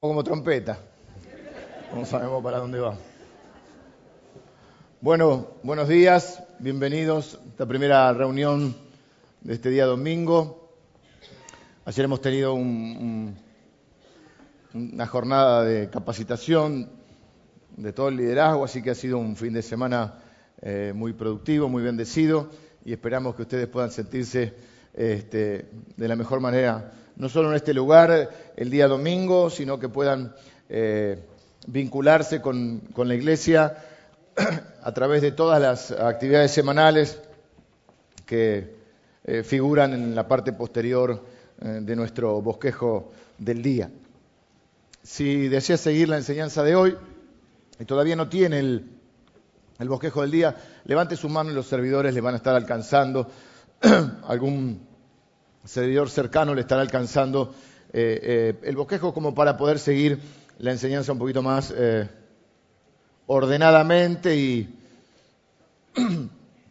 como trompeta. No sabemos para dónde va. Bueno, buenos días, bienvenidos a esta primera reunión de este día domingo. Ayer hemos tenido un, una jornada de capacitación de todo el liderazgo, así que ha sido un fin de semana eh, muy productivo, muy bendecido y esperamos que ustedes puedan sentirse este, de la mejor manera no solo en este lugar el día domingo, sino que puedan eh, vincularse con, la iglesia a través de todas las actividades semanales que eh, figuran en la parte posterior eh, de nuestro bosquejo del día. Si desea seguir la enseñanza de hoy y todavía no tiene el, el bosquejo del día, levante su mano y los servidores le van a estar alcanzando algún servidor cercano le estará alcanzando eh, eh, el bosquejo como para poder seguir la enseñanza un poquito más eh, ordenadamente y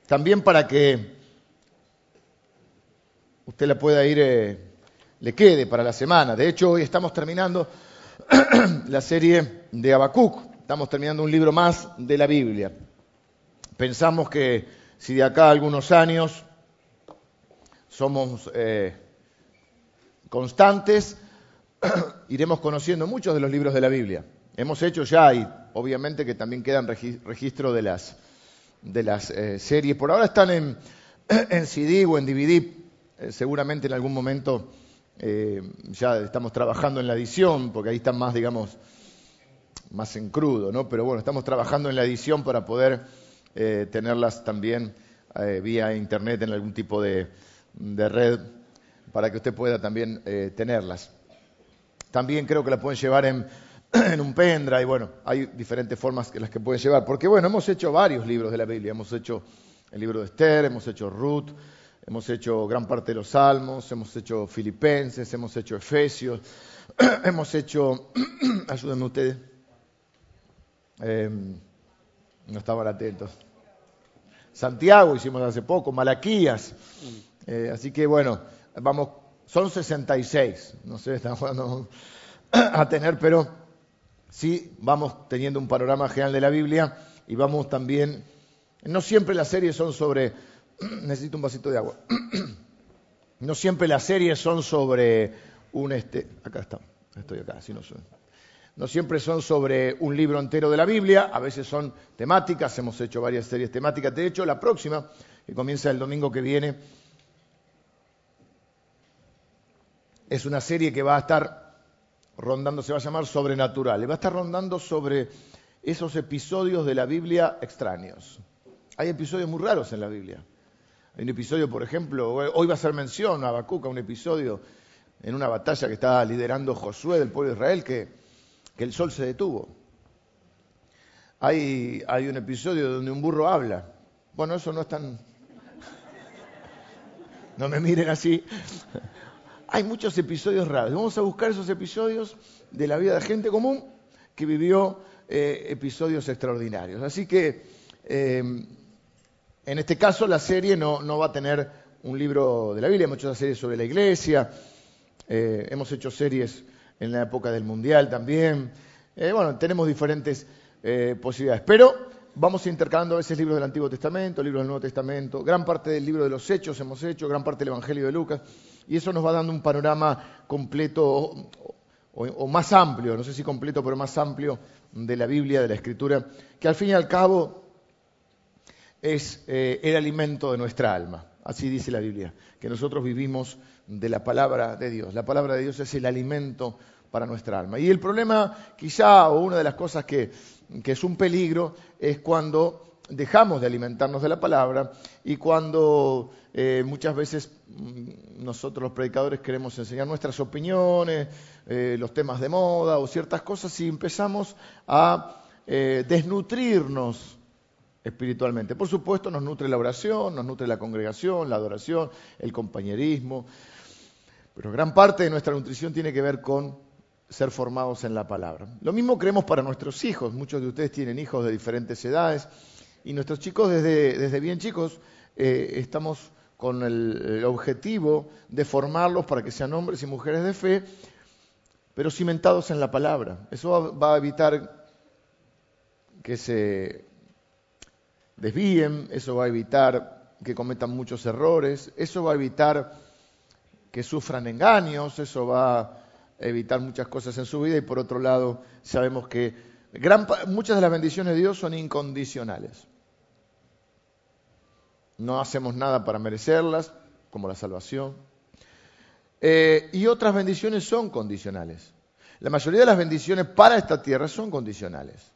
también para que usted la pueda ir, le quede para la semana. De hecho, hoy estamos terminando la serie de Habacuc, estamos terminando un libro más de la Biblia. Pensamos que si de acá a algunos años somos eh, constantes, iremos conociendo muchos de los libros de la Biblia. Hemos hecho ya, y obviamente que también quedan registro de las, de las eh, series. Por ahora están en, en CD o en DVD. Eh, seguramente en algún momento ya estamos trabajando en la edición, porque ahí están más, digamos, más en crudo, ¿no? Pero bueno, estamos trabajando en la edición para poder tenerlas también vía internet en algún tipo de, de red para que usted pueda también eh, tenerlas. También creo que la pueden llevar en, en un pendrive, bueno, hay diferentes formas que las que pueden llevar, porque bueno, hemos hecho varios libros de la Biblia, hemos hecho el libro de Esther, hemos hecho Ruth, hemos hecho gran parte de los Salmos, hemos hecho Filipenses, hemos hecho Efesios, hemos hecho, ayúdenme ustedes, em, no estaban atentos. Santiago hicimos hace poco, Malaquías. Eh, así que bueno, vamos, son 66, no sé, estamos jugando a tener, pero sí vamos teniendo un panorama general de la Biblia y vamos también, no siempre las series son sobre, necesito un vasito de agua, no siempre las series son sobre un, este, acá está, estoy acá, así no soy. No siempre son sobre un libro entero de la Biblia, a veces son temáticas, hemos hecho varias series temáticas. De hecho, la próxima, que comienza el domingo que viene, es una serie que va a estar rondando, se va a llamar Sobrenatural, va a estar rondando sobre esos episodios de la Biblia extraños. Hay episodios muy raros en la Biblia. Hay un episodio, por ejemplo, hoy va a ser mención a Habacuc, un episodio en una batalla que estaba liderando Josué del pueblo de Israel, que, el sol se detuvo. Hay, hay un episodio donde un burro habla. Bueno, eso no es tan... No me miren así hay muchos episodios raros. Vamos a buscar esos episodios de la vida de gente común que vivió eh, episodios extraordinarios. Así que, eh, en este caso, la serie no, va a tener un libro de la Biblia. Hemos hecho series sobre la iglesia, eh, hemos hecho series en la época del Mundial también. bueno, tenemos diferentes posibilidades. Pero vamos intercalando a veces libros del Antiguo Testamento, libros del Nuevo Testamento, gran parte del libro de los Hechos hemos hecho, gran parte del Evangelio de Lucas y eso nos va dando un panorama completo o, más amplio, no sé si completo, pero más amplio de la Biblia, de la Escritura, que al fin y al cabo es eh, el alimento de nuestra alma. Así dice la Biblia, que nosotros vivimos de la palabra de Dios. La palabra de Dios es el alimento para nuestra alma. Y el problema, quizá, o una de las cosas que, que es un peligro, es cuando dejamos de alimentarnos de la palabra y cuando eh, muchas veces mm, nosotros los predicadores queremos enseñar nuestras opiniones, eh, los temas de moda o ciertas cosas y empezamos a eh, desnutrirnos espiritualmente. Por supuesto nos nutre la oración, nos nutre la congregación, la adoración, el compañerismo, pero gran parte de nuestra nutrición tiene que ver con ser formados en la palabra. Lo mismo creemos para nuestros hijos. Muchos de ustedes tienen hijos de diferentes edades y nuestros chicos, desde, desde bien chicos, eh, estamos con el, objetivo de formarlos para que sean hombres y mujeres de fe, pero cimentados en la palabra. Eso va a evitar que se desvíen, eso va a evitar que cometan muchos errores, eso va a evitar que sufran engaños, eso va a evitar muchas cosas en su vida y por otro lado sabemos que muchas de las bendiciones de Dios son incondicionales. No hacemos nada para merecerlas, como la salvación. Eh, y otras bendiciones son condicionales. La mayoría de las bendiciones para esta tierra son condicionales.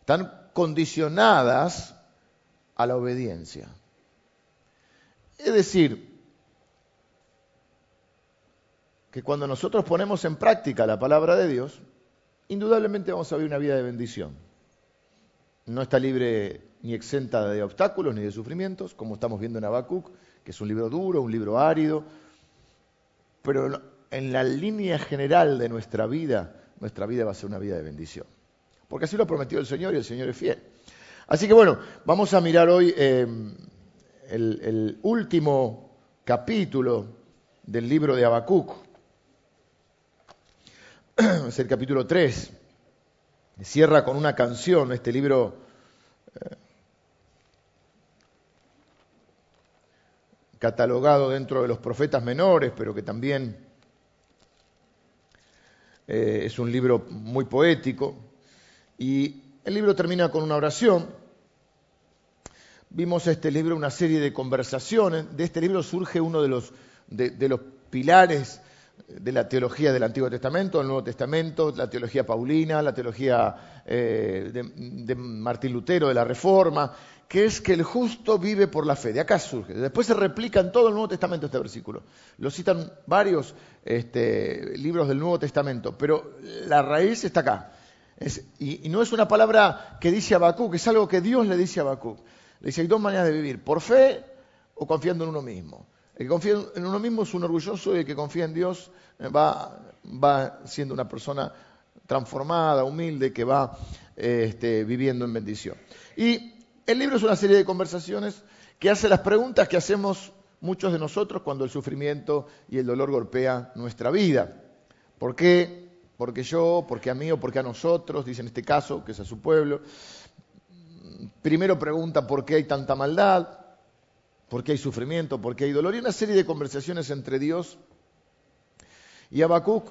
Están condicionadas a la obediencia. Es decir, que cuando nosotros ponemos en práctica la palabra de Dios, indudablemente vamos a vivir una vida de bendición. No está libre ni exenta de obstáculos ni de sufrimientos, como estamos viendo en Habacuc, que es un libro duro, un libro árido, pero en la línea general de nuestra vida, nuestra vida va a ser una vida de bendición. Porque así lo ha prometido el Señor y el Señor es fiel. Así que bueno, vamos a mirar hoy eh, el, el, último capítulo del libro de Habacuc. Es el capítulo 3. Cierra con una canción este libro. Eh, catalogado dentro de los profetas menores, pero que también eh, es un libro muy poético. Y el libro termina con una oración. Vimos este libro una serie de conversaciones. De este libro surge uno de los, de, los pilares de la teología del Antiguo Testamento, el Nuevo Testamento, la teología paulina, la teología eh, de, Martín Lutero, de la Reforma, que es que el justo vive por la fe. De acá surge. Después se replica en todo el Nuevo Testamento este versículo. Lo citan varios este, libros del Nuevo Testamento, pero la raíz está acá y, no es una palabra que dice Habacuc, es algo que Dios le dice a Habacuc. Le dice, hay dos maneras de vivir, por fe o confiando en uno mismo. El que confía en uno mismo es un orgulloso y el que confía en Dios eh, va, va siendo una persona transformada, humilde, que va este, viviendo en bendición. Y el libro es una serie de conversaciones que hace las preguntas que hacemos muchos de nosotros cuando el sufrimiento y el dolor golpea nuestra vida. ¿Por qué? porque yo, porque a mí o porque a nosotros, dice en este caso, que es a su pueblo. Primero pregunta por qué hay tanta maldad, por qué hay sufrimiento, por qué hay dolor, y una serie de conversaciones entre Dios y Habacuc,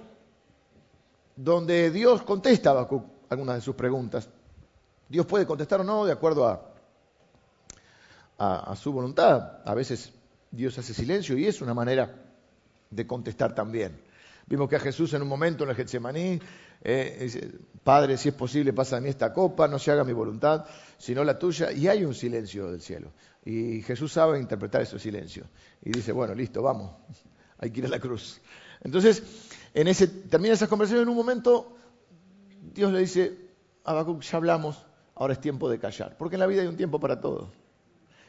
donde Dios contesta a Habacuc algunas de sus preguntas. Dios puede contestar o no de acuerdo a, a, su voluntad. A veces Dios hace silencio y es una manera de contestar también. Vimos que a Jesús en un momento en el Getsemaní eh, dice, Padre, si es posible, pasa a mí esta copa, no se haga mi voluntad, sino la tuya. Y hay un silencio del cielo. Y Jesús sabe interpretar ese silencio. Y dice, bueno, listo, vamos, hay que ir a la cruz. Entonces, en ese, termina esas conversaciones en un momento, Dios le dice, Habacuc, ya hablamos, ahora es tiempo de callar. Porque en la vida hay un tiempo para todo.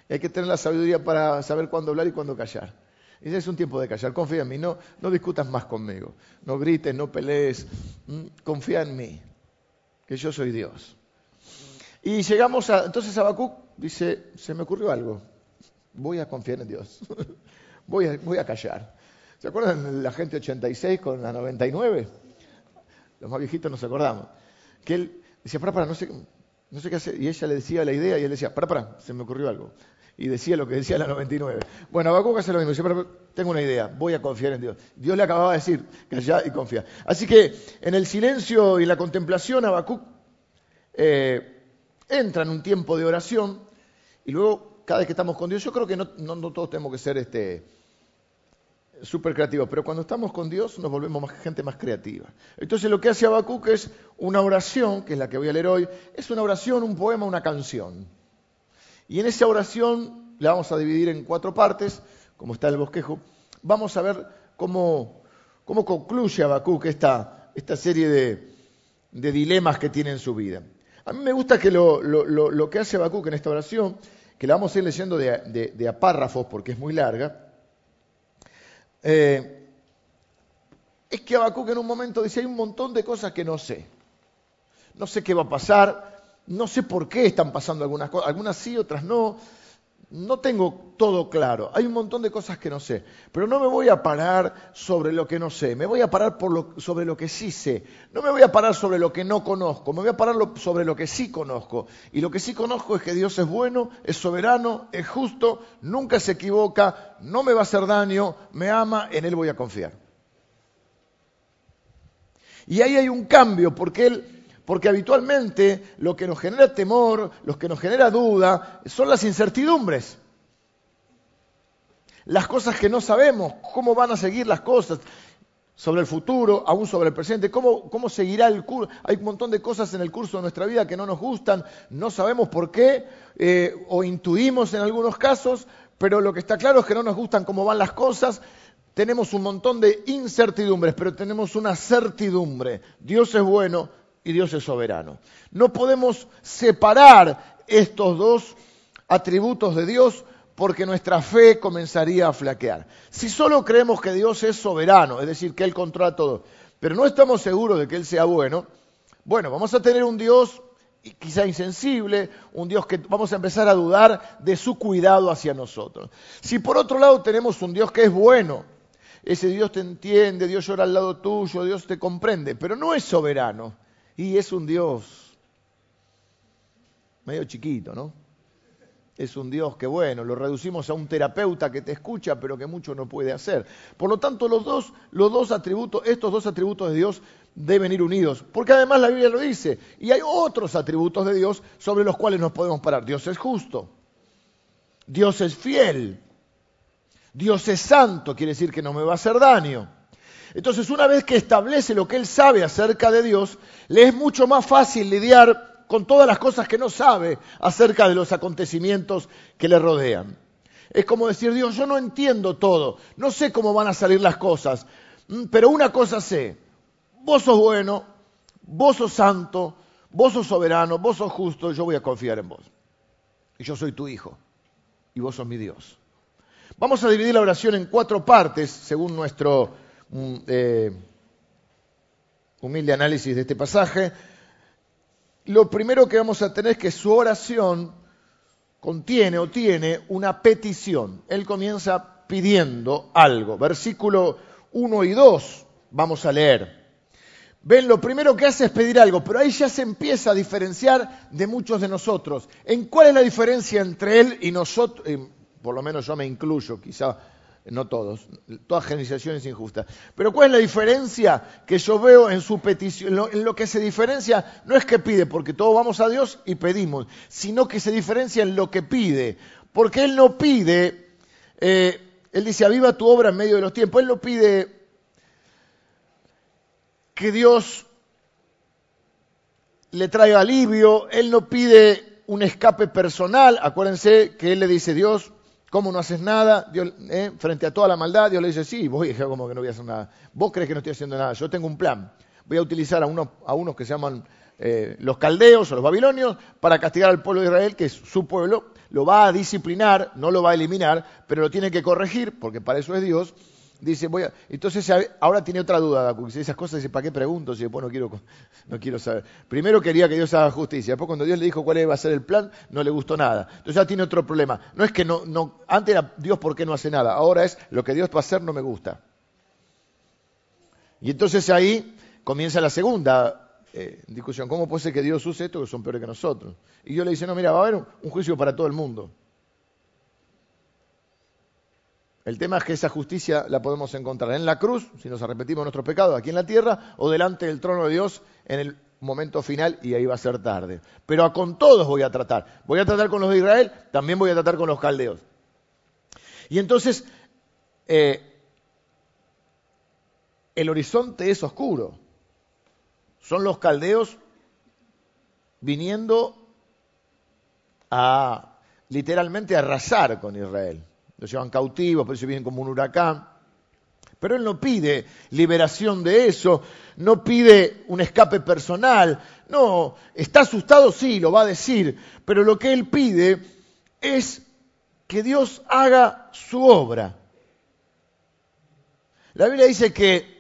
Y hay que tener la sabiduría para saber cuándo hablar y cuándo callar. Ese es un tiempo de callar. Confía en mí. No, no discutas más conmigo. No grites, no pelees. Mm, confía en mí. Que yo soy Dios. Y llegamos a. Entonces Habacuc dice: Se me ocurrió algo. Voy a confiar en Dios. voy, a, voy a callar. ¿Se acuerdan la gente 86 con la 99? Los más viejitos nos acordamos. Que él decía: Para, para, no sé, no sé qué hacer. Y ella le decía la idea y él decía: Para, para, se me ocurrió algo y decía lo que decía la 99. Bueno, Habacuc hace lo mismo, dice, tengo una idea, voy a confiar en Dios. Dios le acababa de decir, calla y confía. Así que en el silencio y la contemplación, Habacuc eh, entra en un tiempo de oración y luego, cada vez que estamos con Dios, yo creo que no, todos tenemos que ser este, súper creativos, pero cuando estamos con Dios nos volvemos más, gente más creativa. Entonces lo que hace Habacuc es una oración, que es la que voy a leer hoy, es una oración, un poema, una canción. Y en esa oración la vamos a dividir en cuatro partes, como está el bosquejo. Vamos a ver cómo, cómo concluye Habacuc esta, esta serie de, dilemas que tiene en su vida. A mí me gusta que lo, que hace Habacuc en esta oración, que la vamos a ir leyendo de, a párrafos porque es muy larga, eh, es que Habacuc en un momento dice, hay un montón de cosas que no sé. No sé qué va a pasar, no sé por qué están pasando algunas cosas, algunas sí, otras no. No tengo todo claro, hay un montón de cosas que no sé, pero no me voy a parar sobre lo que no sé, me voy a parar sobre lo que sí sé, no me voy a parar sobre lo que no conozco, me voy a parar sobre lo que sí conozco. Y lo que sí conozco es que Dios es bueno, es soberano, es justo, nunca se equivoca, no me va a hacer daño, me ama, en Él voy a confiar. Y ahí hay un cambio, porque Él porque habitualmente lo que nos genera temor, lo que nos genera duda, son las incertidumbres. Las cosas que no sabemos, cómo van a seguir las cosas sobre el futuro, aún sobre el presente, cómo, cómo seguirá el curso. Hay un montón de cosas en el curso de nuestra vida que no nos gustan, no sabemos por qué, eh, o intuimos en algunos casos, pero lo que está claro es que no nos gustan cómo van las cosas. Tenemos un montón de incertidumbres, pero tenemos una certidumbre. Dios es bueno, y Dios es soberano. No podemos separar estos dos atributos de Dios porque nuestra fe comenzaría a flaquear. Si solo creemos que Dios es soberano, es decir, que Él controla todo, pero no estamos seguros de que Él sea bueno, bueno, vamos a tener un Dios quizá insensible, un Dios que vamos a empezar a dudar de su cuidado hacia nosotros. Si por otro lado tenemos un Dios que es bueno, ese Dios te entiende, Dios llora al lado tuyo, Dios te comprende, pero no es soberano, y es un Dios medio chiquito, ¿no? Es un Dios que, bueno, lo reducimos a un terapeuta que te escucha, pero que mucho no puede hacer. Por lo tanto, los dos, los dos atributos, estos dos atributos de Dios deben ir unidos. Porque además la Biblia lo dice. Y hay otros atributos de Dios sobre los cuales nos podemos parar. Dios es justo. Dios es fiel. Dios es santo, quiere decir que no me va a hacer daño. Entonces, una vez que establece lo que él sabe acerca de Dios, le es mucho más fácil lidiar con todas las cosas que no sabe acerca de los acontecimientos que le rodean. Es como decir, Dios, yo no entiendo todo, no sé cómo van a salir las cosas, mm, pero una cosa sé, vos sos bueno, vos sos santo, vos sos soberano, vos sos justo, yo voy a confiar en vos. Y yo soy tu hijo, y vos sos mi Dios. Vamos a dividir la oración en cuatro partes, según nuestro un eh, humilde análisis de este pasaje, lo primero que vamos a tener es que su oración contiene o tiene una petición. Él comienza pidiendo algo. Versículo 1 y 2 vamos a leer. Ven, lo primero que hace es pedir algo, pero ahí ya se empieza a diferenciar de muchos de nosotros. ¿En cuál es la diferencia entre él y nosotros? por lo menos yo me incluyo, quizá no todos, toda generalización es injusta. Pero ¿cuál es la diferencia que yo veo en su petición? En lo, que se diferencia no es que pide, porque todos vamos a Dios y pedimos, sino que se diferencia en lo que pide. Porque Él no pide, eh, Él dice, aviva tu obra en medio de los tiempos, Él no pide que Dios le traiga alivio, Él no pide un escape personal, acuérdense que Él le dice, Dios, ¿Cómo no haces nada? Dios, eh, frente a toda la maldad, Dios le dice, sí, voy, como que no voy a hacer nada. Vos crees que no estoy haciendo nada, yo tengo un plan. Voy a utilizar a unos, a unos que se llaman eh, los caldeos o los babilonios para castigar al pueblo de Israel, que es su pueblo, lo va a disciplinar, no lo va a eliminar, pero lo tiene que corregir, porque para eso es Dios, Dice, voy a... Entonces ahora tiene otra duda, dice esas cosas, dice, ¿para qué pregunto si después no quiero, no quiero saber? Primero quería que Dios haga justicia, después cuando Dios le dijo cuál iba a ser el plan, no le gustó nada. Entonces ya tiene otro problema. No es que no, no, antes era Dios por qué no hace nada, ahora es lo que Dios va a hacer no me gusta. Y entonces ahí comienza la segunda eh, discusión. ¿Cómo puede ser que Dios use esto que son peores que nosotros? Y Dios le dice, no, mira, va a haber un juicio para todo el mundo. El tema es que esa justicia la podemos encontrar en la cruz, si nos arrepentimos de nuestros pecados aquí en la tierra, o delante del trono de Dios en el momento final y ahí va a ser tarde. Pero con todos voy a tratar. Voy a tratar con los de Israel, también voy a tratar con los caldeos. Y entonces eh, el horizonte es oscuro. Son los caldeos viniendo a literalmente arrasar con Israel los llevan cautivos, por eso vienen como un huracán. Pero él no pide liberación de eso, no pide un escape personal, no, está asustado, sí, lo va a decir, pero lo que él pide es que Dios haga su obra. La Biblia dice que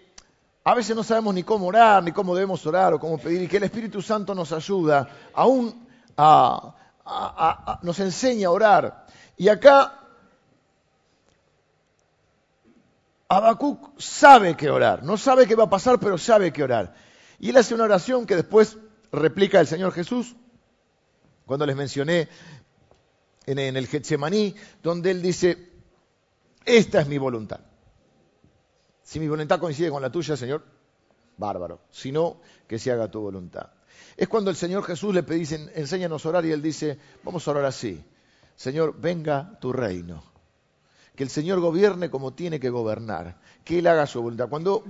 a veces no sabemos ni cómo orar, ni cómo debemos orar o cómo pedir, y que el Espíritu Santo nos ayuda aún a, nos enseña a orar. Y acá Habacuc sabe que orar. No sabe qué va a pasar, pero sabe que orar. Y él hace una oración que después replica el Señor Jesús, cuando les mencioné en, el Getsemaní, donde él dice, esta es mi voluntad. Si mi voluntad coincide con la tuya, Señor, bárbaro. Si no, que se haga tu voluntad. Es cuando el Señor Jesús le dice, enséñanos a orar y él dice, vamos a orar así. Señor, venga tu reino. Que el Señor gobierne como tiene que gobernar. Que Él haga su voluntad. Cuando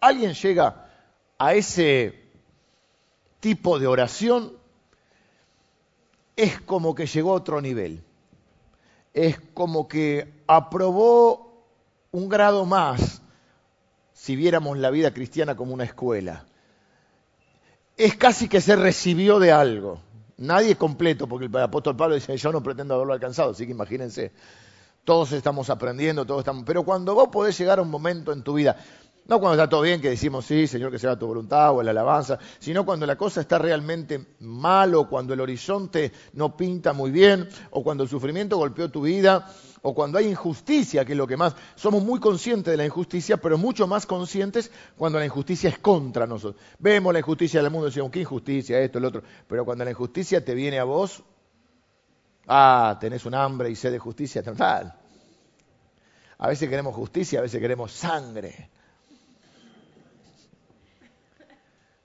alguien llega a ese tipo de oración, es como que llegó a otro nivel. Es como que aprobó un grado más si viéramos la vida cristiana como una escuela. Es casi que se recibió de algo. Nadie es completo, porque el apóstol Pablo dice, yo no pretendo haberlo alcanzado, así que imagínense, todos estamos aprendiendo, todos estamos... Pero cuando vos podés llegar a un momento en tu vida, no cuando está todo bien que decimos sí, Señor, que sea tu voluntad o la alabanza, sino cuando la cosa está realmente mal o cuando el horizonte no pinta muy bien o cuando el sufrimiento golpeó tu vida o cuando hay injusticia, que es lo que más... Somos muy conscientes de la injusticia, pero mucho más conscientes cuando la injusticia es contra nosotros. Vemos la injusticia del mundo y decimos, qué injusticia, esto, el otro. Pero cuando la injusticia te viene a vos, ah, tenés un hambre y sed de justicia total. A veces queremos justicia, a veces queremos sangre.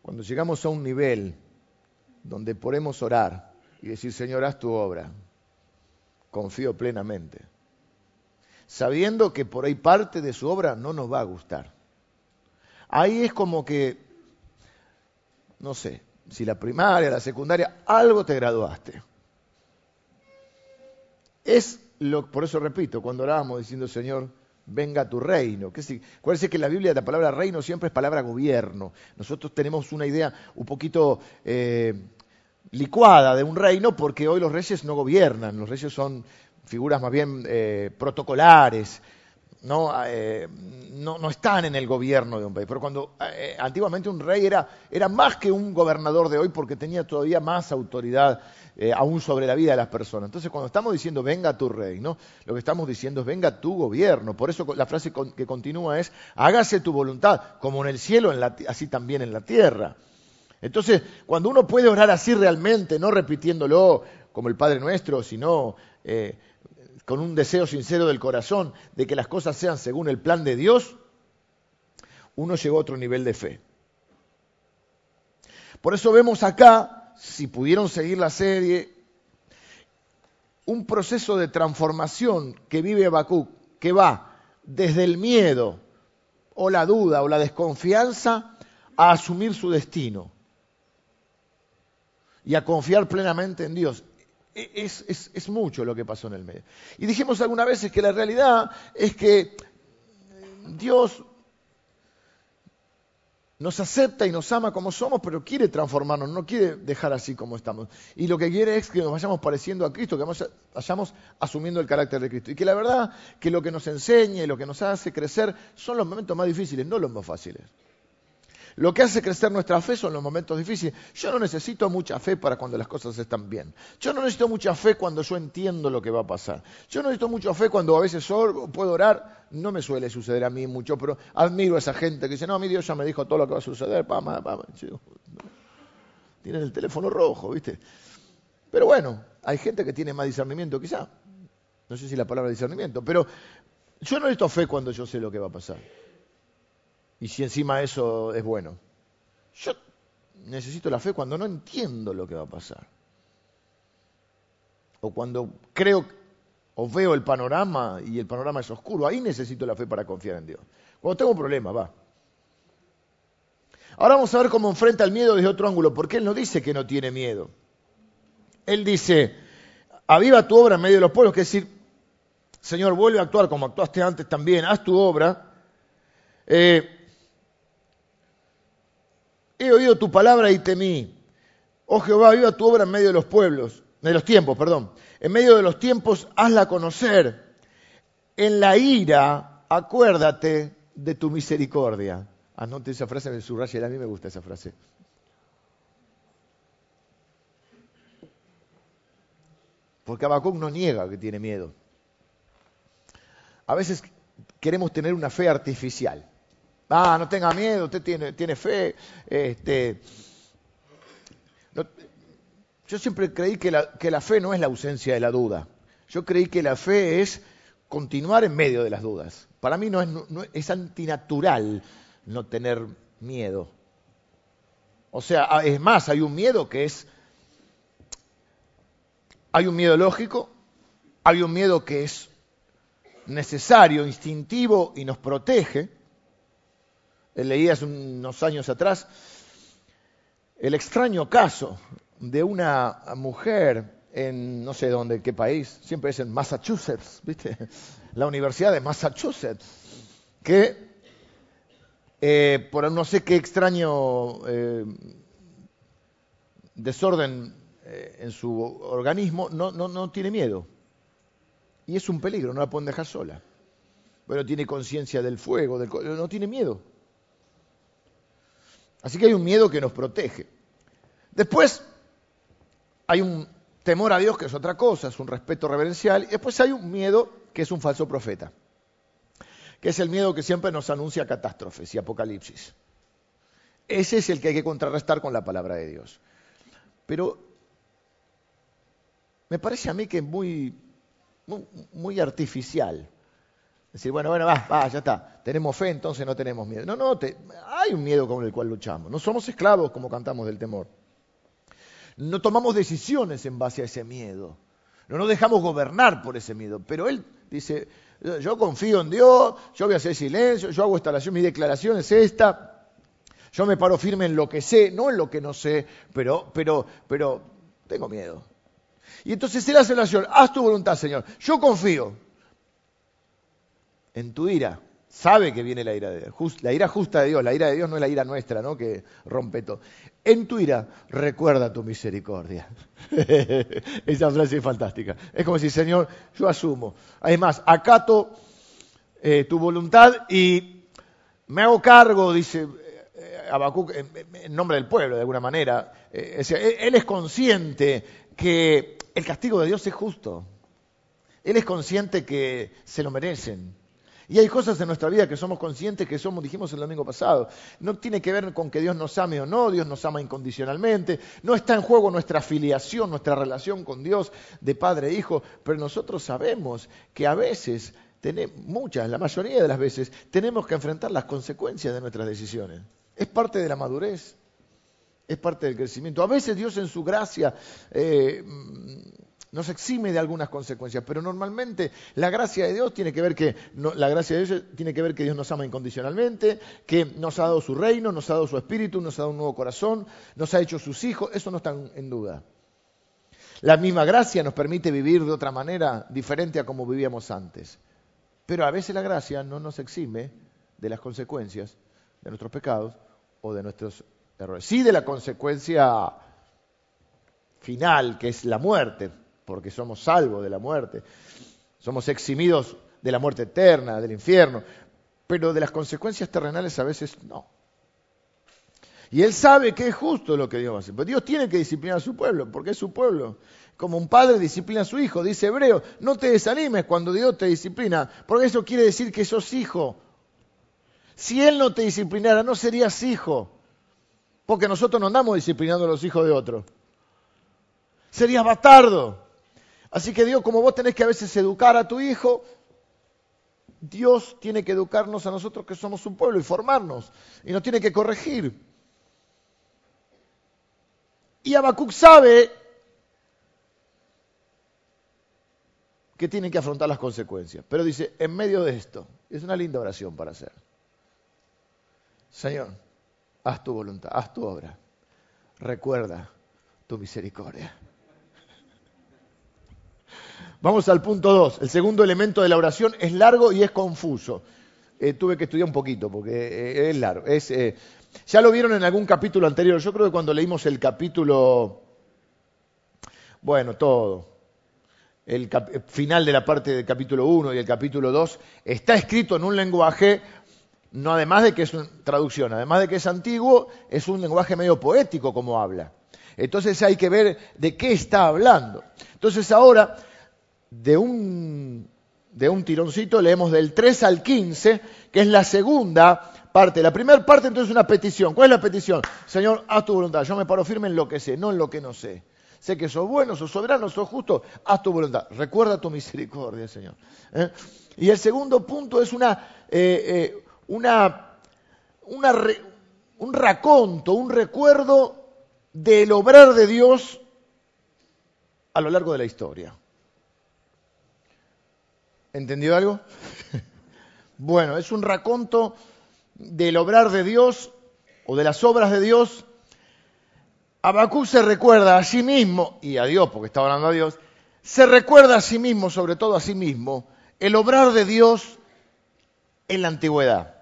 Cuando llegamos a un nivel donde podemos orar y decir, Señor, haz tu obra, confío plenamente, sabiendo que por ahí parte de su obra no nos va a gustar. Ahí es como que, no sé, si la primaria, la secundaria, algo te graduaste. Es lo, por eso repito, cuando orábamos diciendo, Señor, venga tu reino. Acuérdense que la Biblia la palabra reino siempre es palabra gobierno. Nosotros tenemos una idea un poquito eh, licuada de un reino porque hoy los reyes no gobiernan, los reyes son figuras más bien eh, protocolares, no, eh, no, no, están en el gobierno de un país. Pero cuando antiguamente un rey era, era más que un gobernador de hoy porque tenía todavía más autoridad eh, aún sobre la vida de las personas. Entonces, cuando estamos diciendo venga tu reino, lo que estamos diciendo es venga tu gobierno. Por eso la frase que continúa es hágase tu voluntad, como en el cielo, así también en la tierra. Entonces, cuando uno puede orar así realmente, no repitiéndolo como el Padre Nuestro, sino eh, con un deseo sincero del corazón de que las cosas sean según el plan de Dios, uno llegó a otro nivel de fe. Por eso vemos acá si pudieron seguir la serie, un proceso de transformación que vive Habacuc, que va desde el miedo o la duda o la desconfianza a asumir su destino y a confiar plenamente en Dios. E, es, mucho lo que pasó en el medio. Y dijimos algunas veces que la realidad es que Dios nos acepta y nos ama como somos, pero quiere transformarnos, no quiere dejar así como estamos. Y lo que quiere es que nos vayamos pareciendo a Cristo, que vayamos asumiendo el carácter de Cristo. Y que la verdad que lo que nos enseña y lo que nos hace crecer son los momentos más difíciles, no los más fáciles. Lo que hace crecer nuestra fe son los momentos difíciles. Yo no necesito mucha fe para cuando las cosas están bien. Yo no necesito mucha fe cuando yo entiendo lo que va a pasar. Yo no necesito mucha fe cuando a veces puedo orar. No me suele suceder a mí mucho, pero admiro a esa gente que dice, no, mi Dios ya me dijo todo lo que va a suceder. Tienen el teléfono rojo, ¿viste? Pero bueno, hay gente que tiene más discernimiento quizá. No sé si la palabra discernimiento, pero yo no necesito fe cuando yo sé lo que va a pasar y si encima eso es bueno. Yo necesito la fe cuando no entiendo lo que va a pasar. O cuando creo o veo el panorama y el panorama es oscuro. Ahí necesito la fe para confiar en Dios. Cuando tengo un problema, va. Ahora vamos a ver cómo enfrenta el miedo desde otro ángulo, porque Él no dice que no tiene miedo. Él dice, aviva tu obra en medio de los pueblos, que es decir, Señor, vuelve a actuar como actuaste antes también, haz tu obra. Eh, He oído tu palabra y temí. Oh Jehová, viva tu obra en medio de los pueblos, de los tiempos, perdón. En medio de los tiempos, hazla conocer. En la ira, acuérdate de tu misericordia. Anote esa frase en el subrayar, a mí me gusta esa frase. Porque Habacuc no niega que tiene miedo. A veces queremos tener una fe artificial. Ah, no tenga miedo, usted tiene, tiene fe. Este, yo siempre creí que la, que la fe no es la ausencia de la duda. Yo creí que la fe es continuar en medio de las dudas. Para mí no es, es antinatural no tener miedo. O sea, ah, es más, hay un miedo que es... Hay un miedo lógico, hay un miedo que es necesario, instintivo y nos protege. Leí hace unos años atrás el extraño caso de una mujer en no sé dónde, qué país, siempre es en Massachusetts, ¿viste? La Universidad de Massachusetts, que eh, por no sé qué extraño eh, desorden eh, en su organismo, no, no, no tiene miedo. Y es un peligro, no la pueden dejar sola. Pero tiene conciencia del fuego, del, no tiene miedo. Así que hay un miedo que nos protege. Después hay un temor a Dios, que es otra cosa, es un respeto reverencial, y después hay un miedo que es un falso profeta, que es el miedo que siempre nos anuncia catástrofes y apocalipsis. Ese es el que hay que contrarrestar con la palabra de Dios. Pero me parece a mí que es muy, muy, artificial. Decir, bueno, bueno, va, va, ya está. Tenemos fe, entonces no tenemos miedo. No, no, hay un miedo con el cual luchamos. No somos esclavos como cantamos del temor. No tomamos decisiones en base a ese miedo. No nos dejamos gobernar por ese miedo. Pero él dice, yo confío en Dios, yo voy a hacer silencio, yo hago esta oración, mi declaración es esta. Yo me paro firme en lo que sé, no en lo que no sé, pero, pero, pero tengo miedo. Y entonces él hace la oración, haz tu voluntad, Señor. Yo confío en tu ira sabe que viene la ira de Dios, la ira justa de Dios, la ira de Dios no es la ira nuestra, ¿no? Que rompe todo. En tu ira, recuerda tu misericordia. Esa frase es fantástica. Es como si, Señor, yo asumo. Además, acato eh, tu voluntad y me hago cargo, dice eh, Abacuc, en, nombre del pueblo, de alguna manera. Eh, él es consciente que el castigo de Dios es justo. Él es consciente que se lo merecen. Y hay cosas en nuestra vida que somos conscientes que somos, dijimos el domingo pasado. No tiene que ver con que Dios nos ame o no, Dios nos ama incondicionalmente. No está en juego nuestra afiliación, nuestra relación con Dios de padre e hijo, pero nosotros sabemos que a veces, muchas, la mayoría de las veces, tenemos que enfrentar las consecuencias de nuestras decisiones. Es parte de la madurez, es parte del crecimiento. A veces Dios en su gracia eh, nos exime de algunas consecuencias, pero normalmente la gracia de Dios tiene que ver que la gracia de Dios tiene que ver que Dios nos ama incondicionalmente, que nos ha dado su reino, nos ha dado su espíritu, nos ha dado un nuevo corazón, nos ha hecho sus hijos, eso no está en duda. La misma gracia nos permite vivir de otra manera diferente a como vivíamos antes. Pero a veces la gracia no nos exime de las consecuencias de nuestros pecados o de nuestros errores. Sí de la consecuencia final, que es la muerte, porque somos salvos de la muerte, somos eximidos de la muerte eterna, del infierno, pero de las consecuencias terrenales a veces no. Y él sabe que es justo lo que Dios va a hacer. Pero Dios tiene que disciplinar a su pueblo, porque es su pueblo. Como un padre disciplina a su hijo, dice Hebreo, no te desanimes cuando Dios te disciplina, porque eso quiere decir que sos hijo. Si Él no te disciplinara, no serías hijo, porque nosotros no andamos disciplinando a los hijos de otros. Serías bastardo. Así que Dios, como vos tenés que a veces educar a tu hijo, Dios tiene que educarnos a nosotros que somos un pueblo y formarnos. Y nos tiene que corregir. Y Habacuc sabe que tiene que afrontar las consecuencias. Pero dice, en medio de esto, es una linda oración para hacer. Señor, haz tu voluntad, haz tu obra. Recuerda tu misericordia. Vamos al punto 2. El segundo elemento de la oración es largo y es confuso. Eh, tuve que estudiar un poquito porque eh, es largo. Eh, ya lo vieron en algún capítulo anterior. Yo creo que cuando leímos el capítulo, bueno, todo, el final de la parte del capítulo 1 y el capítulo 2, está escrito en un lenguaje, no además de que es una traducción, además de que es antiguo, es un lenguaje medio poético como habla. Entonces hay que ver de qué está hablando. Entonces ahora, de un, de un tironcito, leemos del 3 al 15, que es la segunda parte. La primera parte entonces es una petición. ¿Cuál es la petición? Señor, haz tu voluntad. Yo me paro firme en lo que sé, no en lo que no sé. Sé que sos bueno, sos soberano, sos justo, haz tu voluntad. Recuerda tu misericordia, Señor. ¿Eh? Y el segundo punto es una, eh, eh, una, un raconto, un recuerdo del obrar de Dios a lo largo de la historia. ¿Entendió algo? bueno, es un raconto del obrar de Dios o de las obras de Dios. Abacú se recuerda a sí mismo, y a Dios, porque está hablando a Dios, se recuerda a sí mismo, sobre todo a sí mismo, el obrar de Dios en la antigüedad,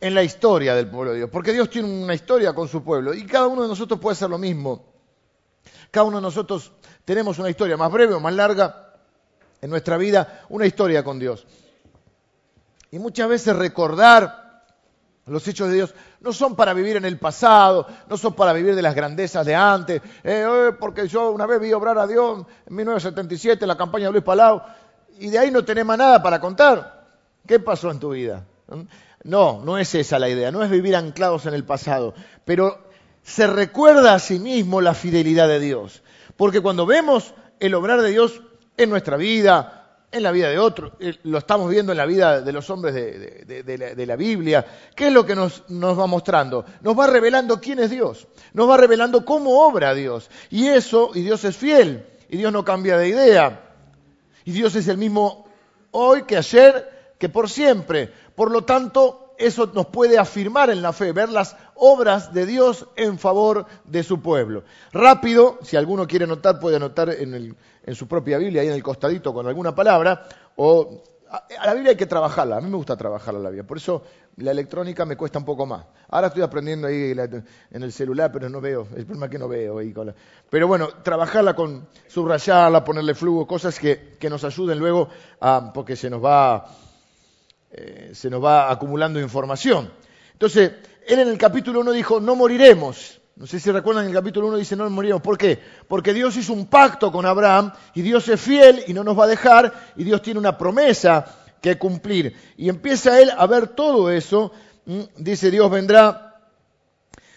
en la historia del pueblo de Dios, porque Dios tiene una historia con su pueblo y cada uno de nosotros puede hacer lo mismo. Cada uno de nosotros tenemos una historia más breve o más larga en nuestra vida, una historia con Dios. Y muchas veces recordar los hechos de Dios no son para vivir en el pasado, no son para vivir de las grandezas de antes, eh, eh, porque yo una vez vi obrar a Dios en 1977 en la campaña de Luis Palau, y de ahí no tenemos nada para contar. ¿Qué pasó en tu vida? No, no es esa la idea, no es vivir anclados en el pasado, pero se recuerda a sí mismo la fidelidad de Dios. Porque cuando vemos el obrar de Dios en nuestra vida, en la vida de otros, eh, lo estamos viendo en la vida de los hombres de, la, Biblia, ¿qué es lo que nos, nos, va mostrando? Nos va revelando quién es Dios, nos va revelando cómo obra Dios. Y eso, y Dios es fiel, y Dios no cambia de idea. Y Dios es el mismo hoy que ayer, que por siempre. Por lo tanto, eso nos puede afirmar en la fe, ver las obras de Dios en favor de su pueblo. Rápido, si alguno quiere anotar, puede anotar en, su propia Biblia, ahí en el costadito con alguna palabra, o a la Biblia hay que trabajarla, a mí me gusta trabajarla la Biblia, por eso la electrónica me cuesta un poco más. Ahora estoy aprendiendo ahí en el celular, pero no veo, el problema es que no veo. Ahí Pero bueno, trabajarla con, subrayarla, ponerle flujo, cosas que, nos ayuden luego, porque se nos, va, eh, se nos va acumulando información. Entonces, él en el capítulo 1 dijo, no moriremos. No sé si recuerdan, en el capítulo 1 dice, no moriremos. ¿Por qué? Porque Dios hizo un pacto con Abraham y Dios es fiel y no nos va a dejar y Dios tiene una promesa que cumplir. Y empieza él a ver todo eso. Dice, Dios vendrá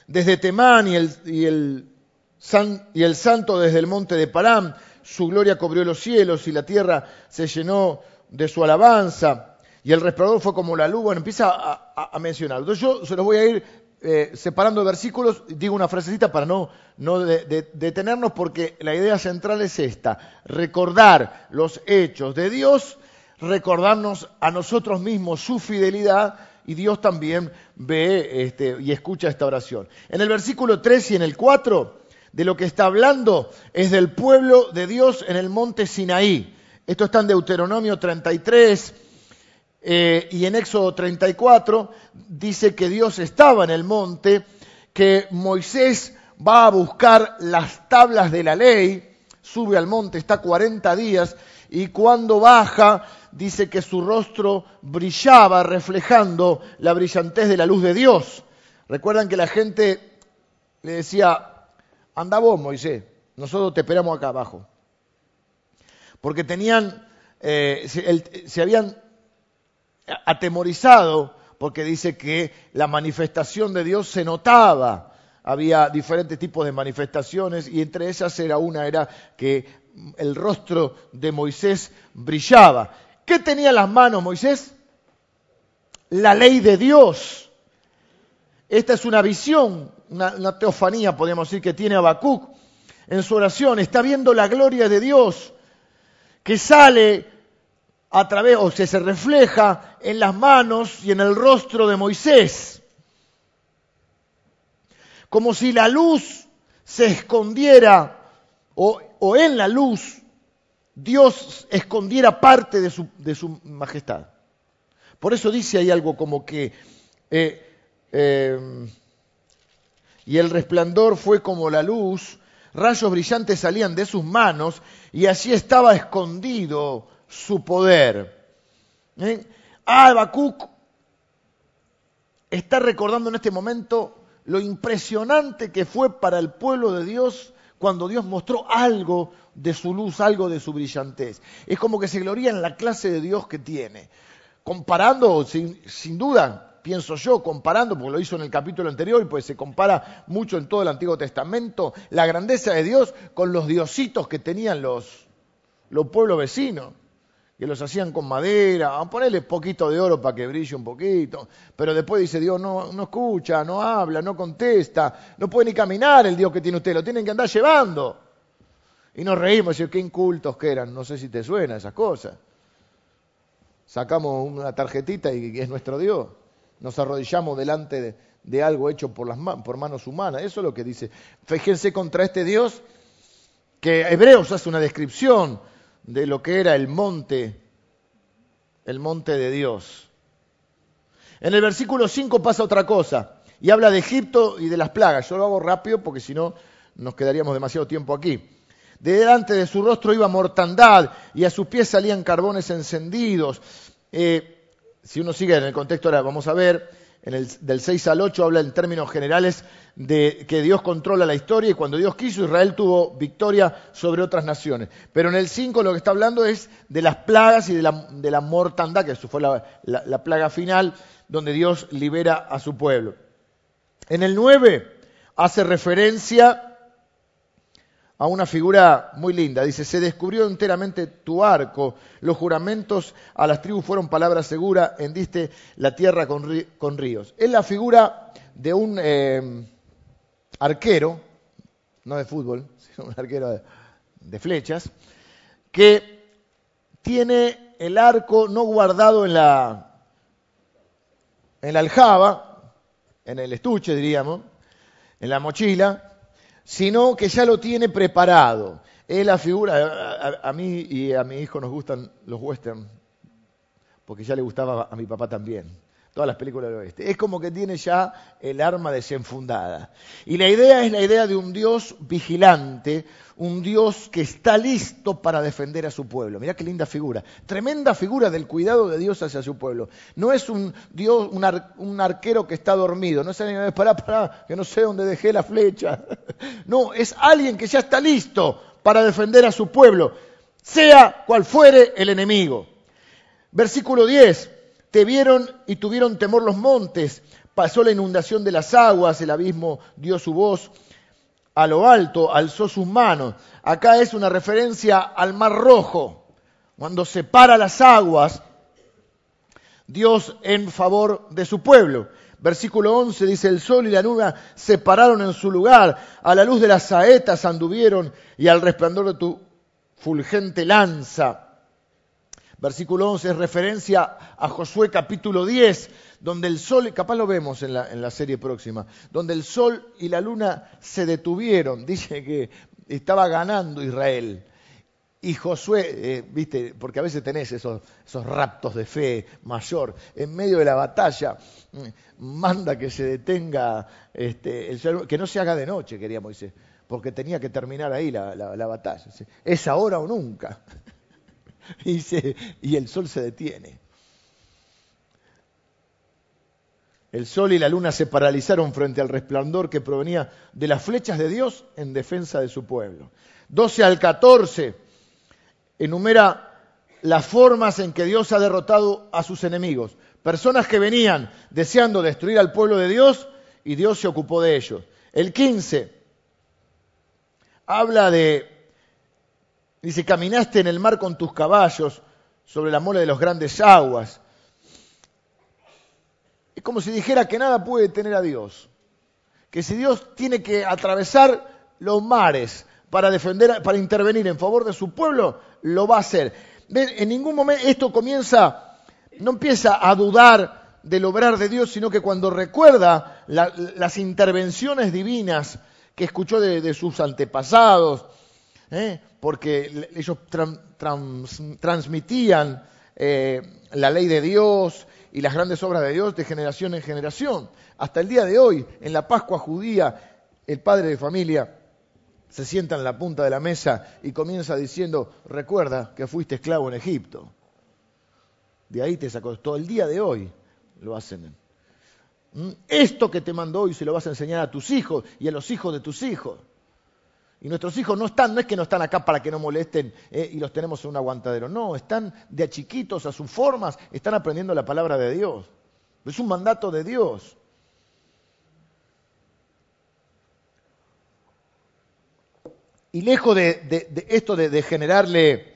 desde Temán y el, y el, santo desde el monte de Param. Su gloria cubrió los cielos y la tierra se llenó de su alabanza. Y el resplandor fue como la luz. Bueno, empieza a, mencionar. Entonces yo se los voy a ir eh, separando versículos, digo una frasecita para no, no detenernos porque la idea central es esta, recordar los hechos de Dios recordarnos a nosotros mismos su fidelidad y Dios también ve este, y escucha esta oración. En el versículo 3 y en el 4, de lo que está hablando es del pueblo de Dios en el monte Sinaí. Esto está en Deuteronomio 33 eh, y en Éxodo 34 dice que Dios estaba en el monte, que Moisés va a buscar las tablas de la ley, sube al monte, está 40 días y cuando baja dice que su rostro brillaba reflejando la brillantez de la luz de Dios. Recuerdan que la gente le decía, anda vos Moisés, nosotros te esperamos acá abajo. Porque tenían, eh, se, habían atemorizado porque dice que la manifestación de Dios se notaba. Había diferentes tipos de manifestaciones y entre esas era una, era que el rostro de Moisés brillaba. ¿Qué tenía en las manos Moisés? La ley de Dios. Esta es una visión, una, teofanía, podríamos decir, que tiene Habacuc en su oración. Está viendo la gloria de Dios que sale a través, o que se refleja en las manos y en el rostro de Moisés. Como si la luz se escondiera, o, en la luz Dios escondiera parte de su, majestad. Por eso dice ahí algo como que, eh, eh, y el resplandor fue como la luz, rayos brillantes salían de sus manos, y así estaba escondido su poder. ¿Eh? Ah, está recordando en este momento lo impresionante que fue para el pueblo de Dios cuando Dios mostró algo de su luz, algo de su brillantez. Es como que se gloria en la clase de Dios que tiene. Comparando, sin, sin duda, pienso yo, comparando, porque lo hizo en el capítulo anterior, y pues se compara mucho en todo el Antiguo Testamento, la grandeza de Dios con los diositos que tenían los, los pueblos vecinos, que los hacían con madera, a ponerle poquito de oro para que brille un poquito, pero después dice Dios no, no escucha, no habla, no contesta, no puede ni caminar el Dios que tiene usted, lo tienen que andar llevando. Y nos reímos, y qué incultos que eran, no sé si te suena esas cosas. Sacamos una tarjetita y es nuestro Dios nos arrodillamos delante de, algo hecho por, las, por manos humanas. Eso es lo que dice. Fíjense contra este Dios que Hebreos hace una descripción de lo que era el monte, el monte de Dios. En el versículo 5 pasa otra cosa y habla de Egipto y de las plagas. Yo lo hago rápido porque si no nos quedaríamos demasiado tiempo aquí. De delante de su rostro iba mortandad y a sus pies salían carbones encendidos. Eh, si uno sigue en el contexto, ahora vamos a ver, en el, del 6 al 8 habla en términos generales de que Dios controla la historia y cuando Dios quiso, Israel tuvo victoria sobre otras naciones. Pero en el 5 lo que está hablando es de las plagas y de la, mortandad, que eso fue la plaga final, donde Dios libera a su pueblo. En el 9 hace referencia a una figura muy linda. Dice, se descubrió enteramente tu arco, los juramentos a las tribus fueron palabra segura, hendiste la tierra con, ríos. Es la figura de un eh, arquero, no de fútbol, sino un arquero de, flechas, que tiene el arco no guardado en la, en la aljaba, en el estuche diríamos, en la mochila, sino que ya lo tiene preparado. Es la figura, a, mí y a mi hijo nos gustan los westerns, porque ya le gustaba a mi papá también, todas las películas del oeste. Es como que tiene ya el arma desenfundada. Y la idea es la idea de un Dios vigilante, un Dios que está listo para defender a su pueblo. Mirá qué linda figura. Tremenda figura del cuidado de Dios hacia su pueblo. No es un Dios, un, arquero que está dormido. No es alguien, pará, pará, que no sé dónde dejé la flecha. No, es alguien que ya está listo para defender a su pueblo, sea cual fuere el enemigo. Versículo 10. Te vieron y tuvieron temor los montes. Pasó la inundación de las aguas, el abismo dio su voz a lo alto, alzó sus manos. Acá es una referencia al Mar Rojo, cuando separa las aguas, Dios en favor de su pueblo. Versículo 11 dice, el sol y la luna se pararon en su lugar, a la luz de las saetas anduvieron y al resplandor de tu fulgente lanza. Versículo 11 es referencia a Josué capítulo 10, donde el sol, capaz lo vemos en la, serie próxima, donde el sol y la luna se detuvieron. Dice que estaba ganando Israel. Y Josué, eh, viste, porque a veces tenés esos, esos raptos de fe mayor, en medio de la batalla, mm, manda que se detenga, este, el que no se haga de noche, queríamos decir, porque tenía que terminar ahí la, la batalla. Es ahora o nunca. y, y el sol se detiene. El sol y la luna se paralizaron frente al resplandor que provenía de las flechas de Dios en defensa de su pueblo. 12 al 14 enumera las formas en que Dios ha derrotado a sus enemigos. Personas que venían deseando destruir al pueblo de Dios y Dios se ocupó de ellos. El 15 habla de, dice, caminaste en el mar con tus caballos sobre la mole de los grandes aguas. Es como si dijera que nada puede tener a Dios. Que si Dios tiene que atravesar los mares para defender, para intervenir en favor de su pueblo, lo va a hacer. En ningún momento esto comienza, no empieza a dudar del obrar de Dios, sino que cuando recuerda las intervenciones divinas que escuchó de, sus antepasados, ¿eh? porque ellos transmitían eh, la ley de Dios, y las grandes obras de Dios de generación en generación. Hasta el día de hoy, en la Pascua judía, el padre de familia se sienta en la punta de la mesa y comienza diciendo, recuerda que fuiste esclavo en Egipto. De ahí te sacó. Todo el día de hoy lo hacen. ¿Mm? Esto que te mandó hoy se lo vas a enseñar a tus hijos y a los hijos de tus hijos. Y nuestros hijos no están, no es que no están acá para que no molesten eh, y los tenemos en un aguantadero, no, están de a chiquitos a sus formas, están aprendiendo la palabra de Dios. Es un mandato de Dios. Y lejos de, esto de, generarle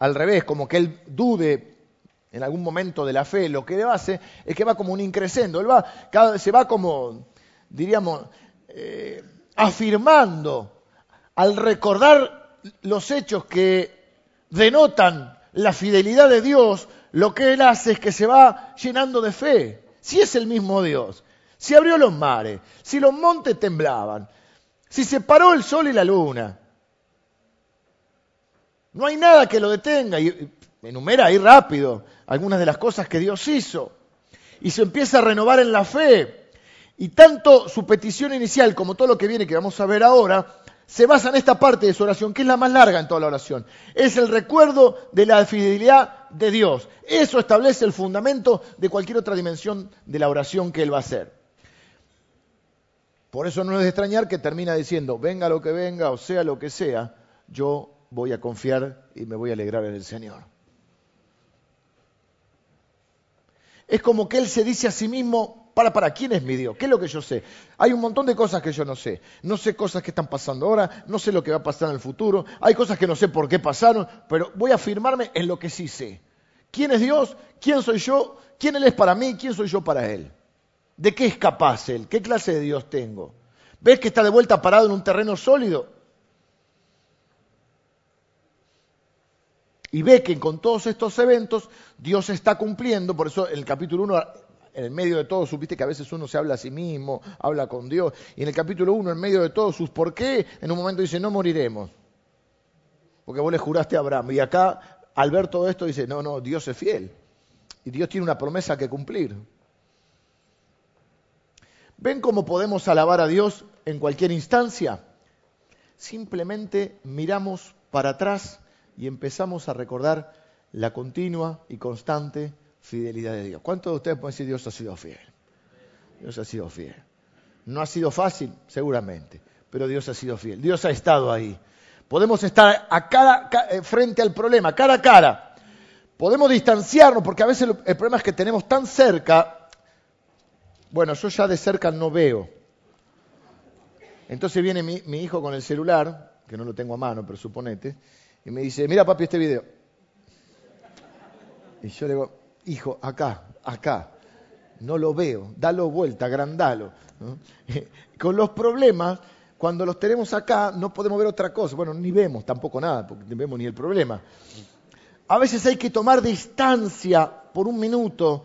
al revés, como que él dude en algún momento de la fe, lo que hace es que va como un increscendo, él va, cada, se va como, diríamos, eh, afirmando al recordar los hechos que denotan la fidelidad de Dios, lo que él hace es que se va llenando de fe. Si es el mismo Dios, si abrió los mares, si los montes temblaban, si separó el sol y la luna, no hay nada que lo detenga. Y enumera ahí rápido algunas de las cosas que Dios hizo. Y se empieza a renovar en la fe. Y tanto su petición inicial como todo lo que viene, que vamos a ver ahora, se basa en esta parte de su oración, que es la más larga en toda la oración. Es el recuerdo de la fidelidad de Dios. Eso establece el fundamento de cualquier otra dimensión de la oración que él va a hacer. Por eso no es de extrañar que termina diciendo, venga lo que venga o sea lo que sea, yo voy a confiar y me voy a alegrar en el Señor. Es como que él se dice a sí mismo, para, para, ¿quién es mi Dios? ¿Qué es lo que yo sé? Hay un montón de cosas que yo no sé. No sé cosas que están pasando ahora, no sé lo que va a pasar en el futuro, hay cosas que no sé por qué pasaron, pero voy a afirmarme en lo que sí sé. ¿Quién es Dios? ¿Quién soy yo? ¿Quién Él es para mí? ¿Quién soy yo para Él? ¿De qué es capaz Él? ¿Qué clase de Dios tengo? ¿Ves que está de vuelta parado en un terreno sólido? Y ve que con todos estos eventos Dios está cumpliendo, por eso en el capítulo 1 en el medio de todo, supiste que a veces uno se habla a sí mismo, habla con Dios, y en el capítulo 1, en medio de todos sus por qué, en un momento dice, no moriremos, porque vos le juraste a Abraham, y acá, al ver todo esto, dice, no, no, Dios es fiel, y Dios tiene una promesa que cumplir. ¿Ven cómo podemos alabar a Dios en cualquier instancia? Simplemente miramos para atrás y empezamos a recordar la continua y constante fidelidad de Dios. ¿Cuántos de ustedes pueden decir Dios ha sido fiel? Dios ha sido fiel. No ha sido fácil, seguramente, pero Dios ha sido fiel. Dios ha estado ahí. Podemos estar a cada, eh, frente al problema, cara a cara. Podemos distanciarnos, porque a veces el problema es que tenemos tan cerca. Bueno, yo ya de cerca no veo. Entonces viene mi, mi hijo con el celular, que no lo tengo a mano, pero suponete, y me dice, mira papi este video. Y yo le digo, hijo, acá, acá, no lo veo, dalo vuelta, agrandalo. Con los problemas, cuando los tenemos acá, no podemos ver otra cosa. Bueno, ni vemos tampoco nada, porque no vemos ni el problema. A veces hay que tomar distancia por un minuto,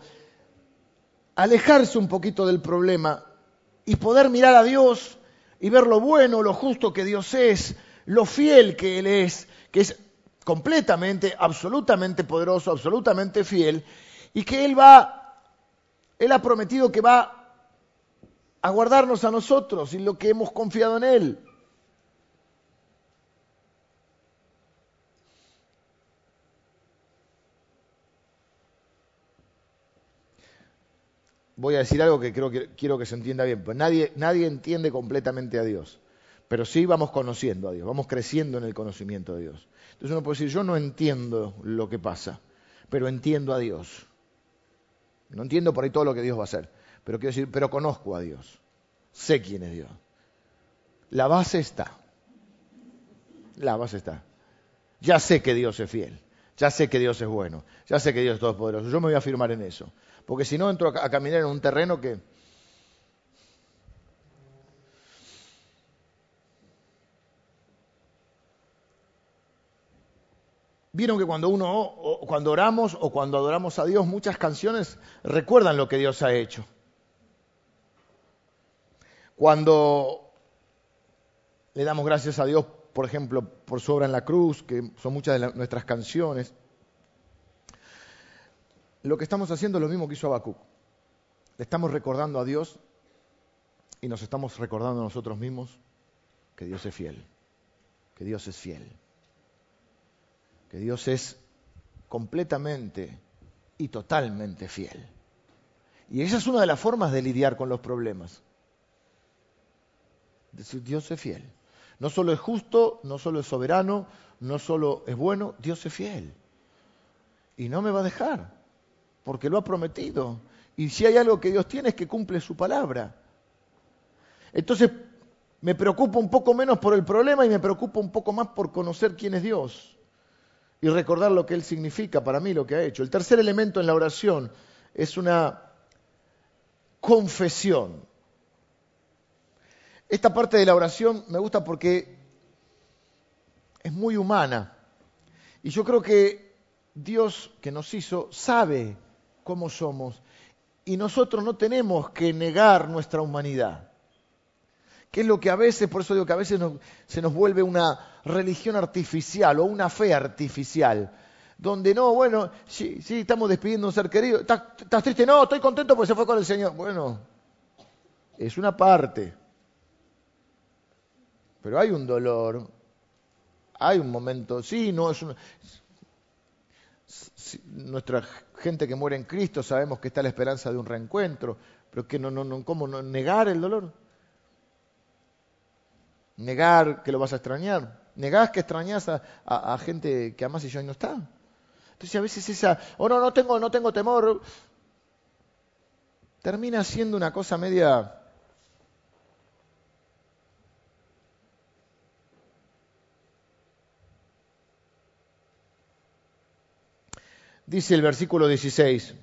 alejarse un poquito del problema y poder mirar a Dios y ver lo bueno, lo justo que Dios es, lo fiel que Él es, que es completamente, absolutamente poderoso, absolutamente fiel, y que Él va, Él ha prometido que va a guardarnos a nosotros y lo que hemos confiado en Él. Voy a decir algo que creo que quiero que se entienda bien, pues nadie, nadie entiende completamente a Dios, pero sí vamos conociendo a Dios, vamos creciendo en el conocimiento de Dios. Entonces uno puede decir, yo no entiendo lo que pasa, pero entiendo a Dios. No entiendo por ahí todo lo que Dios va a hacer, pero quiero decir, pero conozco a Dios. Sé quién es Dios. La base está. La base está. Ya sé que Dios es fiel. Ya sé que Dios es bueno. Ya sé que Dios es todopoderoso. Yo me voy a afirmar en eso. Porque si no, entro a caminar en un terreno que Vieron que cuando uno, cuando oramos o cuando adoramos a Dios, muchas canciones recuerdan lo que Dios ha hecho. Cuando le damos gracias a Dios, por ejemplo, por su obra en la cruz, que son muchas de nuestras canciones, lo que estamos haciendo es lo mismo que hizo Habacuc. Le estamos recordando a Dios y nos estamos recordando a nosotros mismos que Dios es fiel, que Dios es fiel que Dios es completamente y totalmente fiel. Y esa es una de las formas de lidiar con los problemas. Decir, Dios es fiel. No solo es justo, no solo es soberano, no solo es bueno, Dios es fiel. Y no me va a dejar, porque lo ha prometido. Y si hay algo que Dios tiene es que cumple su palabra. Entonces me preocupo un poco menos por el problema y me preocupo un poco más por conocer quién es Dios y recordar lo que Él significa para mí, lo que ha hecho. El tercer elemento en la oración es una confesión. Esta parte de la oración me gusta porque es muy humana. Y yo creo que Dios que nos hizo sabe cómo somos y nosotros no tenemos que negar nuestra humanidad. Que es lo que a veces, por eso digo que a veces se nos vuelve una religión artificial o una fe artificial. Donde no, bueno, sí, sí, estamos despidiendo a un ser querido. ¿Estás, ¿Estás triste? No, estoy contento porque se fue con el Señor. Bueno, es una parte. Pero hay un dolor, hay un momento, sí, no es una, nuestra gente que muere en Cristo sabemos que está la esperanza de un reencuentro, pero que no, no, no, ¿cómo negar el dolor? Negar que lo vas a extrañar, negar que extrañas a, gente que amas y ya no está. Entonces a veces esa, oh no, no tengo, no tengo temor, termina siendo una cosa media dice el versículo 16.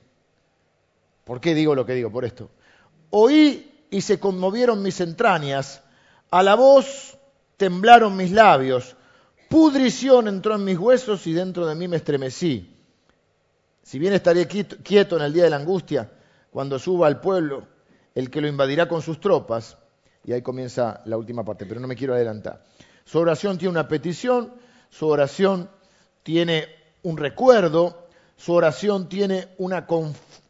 ¿Por qué digo lo que digo? Por esto. Oí y se conmovieron mis entrañas, a la voz temblaron mis labios, pudrición entró en mis huesos y dentro de mí me estremecí. Si bien estaré quieto en el día de la angustia, cuando suba al pueblo, el que lo invadirá con sus tropas, y ahí comienza la última parte, pero no me quiero adelantar. Su oración tiene una petición, su oración tiene un recuerdo, su oración tiene una,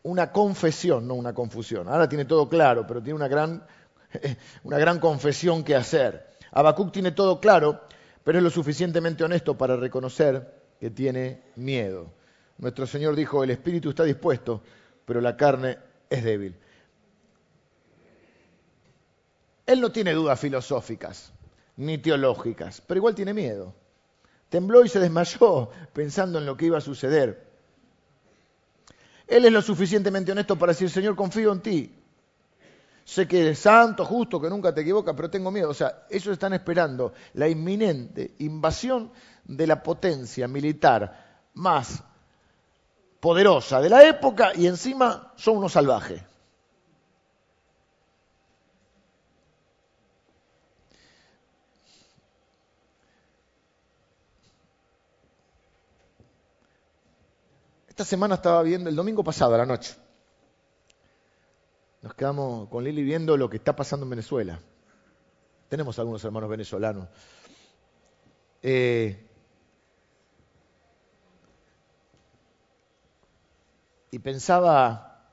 una confesión, no una confusión. Ahora tiene todo claro, pero tiene una gran, una gran confesión que hacer. Habacuc tiene todo claro, pero es lo suficientemente honesto para reconocer que tiene miedo. Nuestro Señor dijo, el espíritu está dispuesto, pero la carne es débil. Él no tiene dudas filosóficas ni teológicas, pero igual tiene miedo. Tembló y se desmayó pensando en lo que iba a suceder. Él es lo suficientemente honesto para decir, Señor, confío en ti. Sé que eres santo, justo, que nunca te equivocas, pero tengo miedo. O sea, ellos están esperando la inminente invasión de la potencia militar más poderosa de la época y encima son unos salvajes. Esta semana estaba viendo, el domingo pasado a la noche, nos quedamos con Lili viendo lo que está pasando en Venezuela. Tenemos algunos hermanos venezolanos. Eh, y pensaba,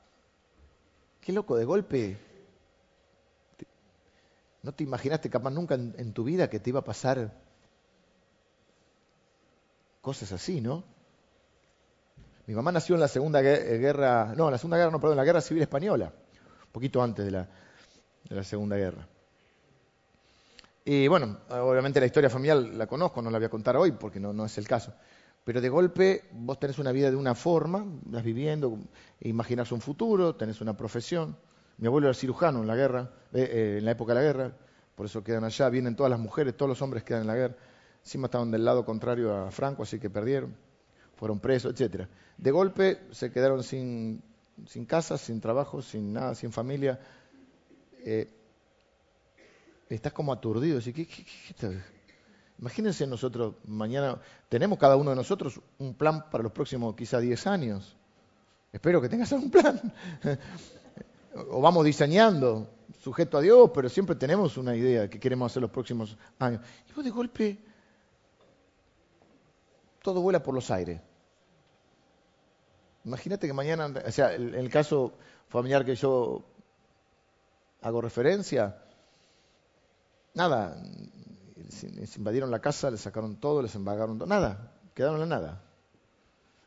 qué loco, de golpe, no te imaginaste capaz nunca en tu vida que te iba a pasar cosas así, ¿no? Mi mamá nació en la Segunda eh, Guerra, no, en la Segunda Guerra, no, perdón, en la Guerra Civil Española, poquito antes de la, de la Segunda Guerra. Y bueno, obviamente la historia familiar la conozco, no la voy a contar hoy porque no, no es el caso. Pero de golpe vos tenés una vida de una forma, vas viviendo, imaginás un futuro, tenés una profesión. Mi abuelo era cirujano en la guerra, eh, eh, en la época de la guerra, por eso quedan allá, vienen todas las mujeres, todos los hombres quedan en la guerra. Encima estaban del lado contrario a Franco, así que perdieron fueron presos, etc. De golpe se quedaron sin, sin casa, sin trabajo, sin nada, sin familia. Eh, estás como aturdido. Imagínense nosotros, mañana tenemos cada uno de nosotros un plan para los próximos quizá 10 años. Espero que tengas algún plan. o vamos diseñando, sujeto a Dios, pero siempre tenemos una idea que queremos hacer los próximos años. Y vos de golpe, todo vuela por los aires. Imagínate que mañana, o sea, en el caso familiar que yo hago referencia, nada, les invadieron la casa, les sacaron todo, les embagaron todo, nada, quedaron en nada.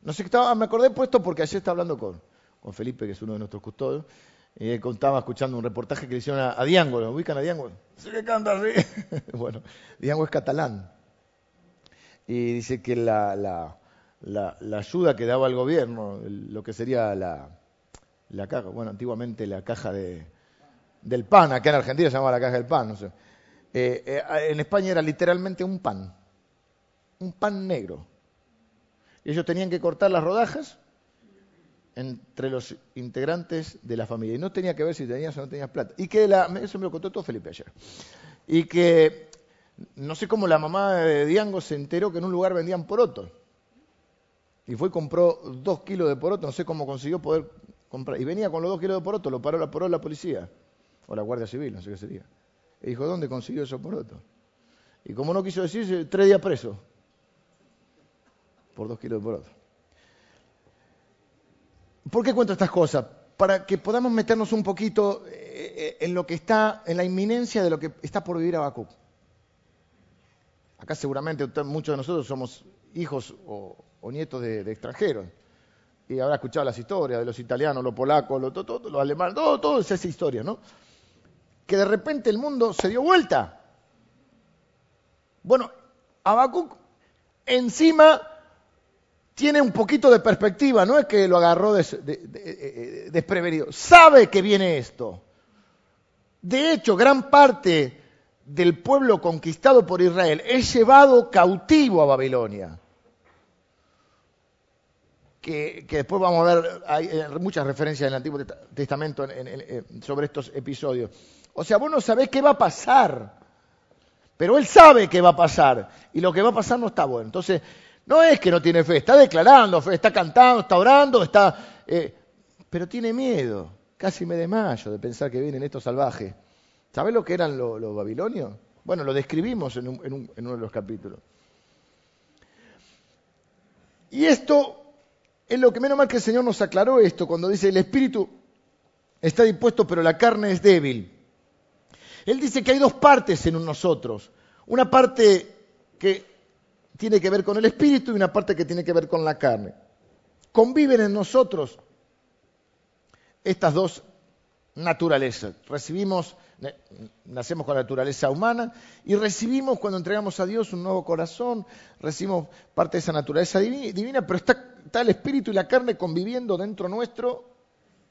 No sé qué estaba, me acordé puesto porque ayer estaba hablando con, con Felipe, que es uno de nuestros custodios, y él contaba escuchando un reportaje que le hicieron a, Diango, ¿lo ubican a Diango? Sí que canta así. bueno, Diango es catalán. Y dice que la, la, la, ayuda que daba el gobierno, lo que sería la, la caja, bueno, antiguamente la caja de, del pan, acá en Argentina se llamaba la caja del pan, no sé. Eh, eh, en España era literalmente un pan, un pan negro. Ellos tenían que cortar las rodajas entre los integrantes de la familia. Y no tenía que ver si tenías o no tenías plata. Y que la, eso me lo contó todo Felipe ayer. Y que no sé cómo la mamá de Diango se enteró que en un lugar vendían poroto. Y fue y compró dos kilos de poroto, no sé cómo consiguió poder comprar. Y venía con los dos kilos de poroto, lo paró, paró la policía, o la Guardia Civil, no sé qué sería. Y dijo, ¿dónde consiguió esos porotos? Y como no quiso decir, tres días preso. Por dos kilos de poroto. ¿Por qué cuento estas cosas? Para que podamos meternos un poquito eh, eh, en lo que está, en la inminencia de lo que está por vivir Habacuc. Acá seguramente muchos de nosotros somos hijos o, nietos de, extranjeros. Y habrá escuchado las historias de los italianos, los polacos, los, los alemanes, todo, todo es esa historia, ¿no? Que de repente el mundo se dio vuelta. Bueno, Habacuc encima tiene un poquito de perspectiva, no es que lo agarró eh, eh, desprevenido, sabe que viene esto. De hecho, gran parte del pueblo conquistado por Israel es llevado cautivo a Babilonia. Que, después vamos a ver, hay eh, muchas referencias en el Antiguo Testamento sobre estos episodios. O sea, vos no sabés qué va a pasar, pero él sabe qué va a pasar, y lo que va a pasar no está bueno. Entonces, no es que no tiene fe, está declarando fe, está cantando, está orando, está... Eh, pero tiene miedo. Casi me desmayo de pensar que vienen estos salvajes. ¿Sabes lo que eran los, babilonios? Bueno, lo describimos en, en uno de los capítulos. Y esto es lo que menos mal que el Señor nos aclaró esto cuando dice el espíritu está dispuesto pero la carne es débil. Él dice que hay dos partes en nosotros. Una parte que tiene que ver con el espíritu y una parte que tiene que ver con la carne. Conviven en nosotros estas dos naturalezas. Recibimos, nacemos con la naturaleza humana y recibimos cuando entregamos a Dios un nuevo corazón, recibimos parte de esa naturaleza divina, pero está, el espíritu y la carne conviviendo dentro nuestro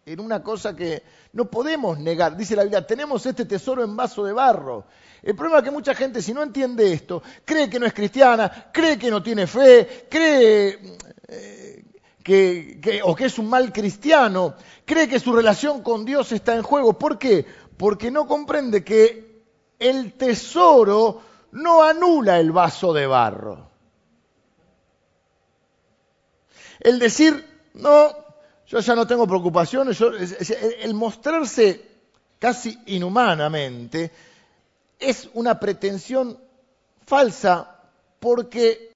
en una cosa que no podemos negar. Dice la Biblia, tenemos este tesoro en vaso de barro. El problema es que mucha gente, si no entiende esto, cree que no es cristiana, cree que no tiene fe, cree eh, que, o que es un mal cristiano, cree que su relación con Dios está en juego. ¿Por qué? Porque no comprende que el tesoro no anula el vaso de barro. El decir, no, yo ya no tengo preocupaciones, el mostrarse casi inhumanamente es una pretensión falsa porque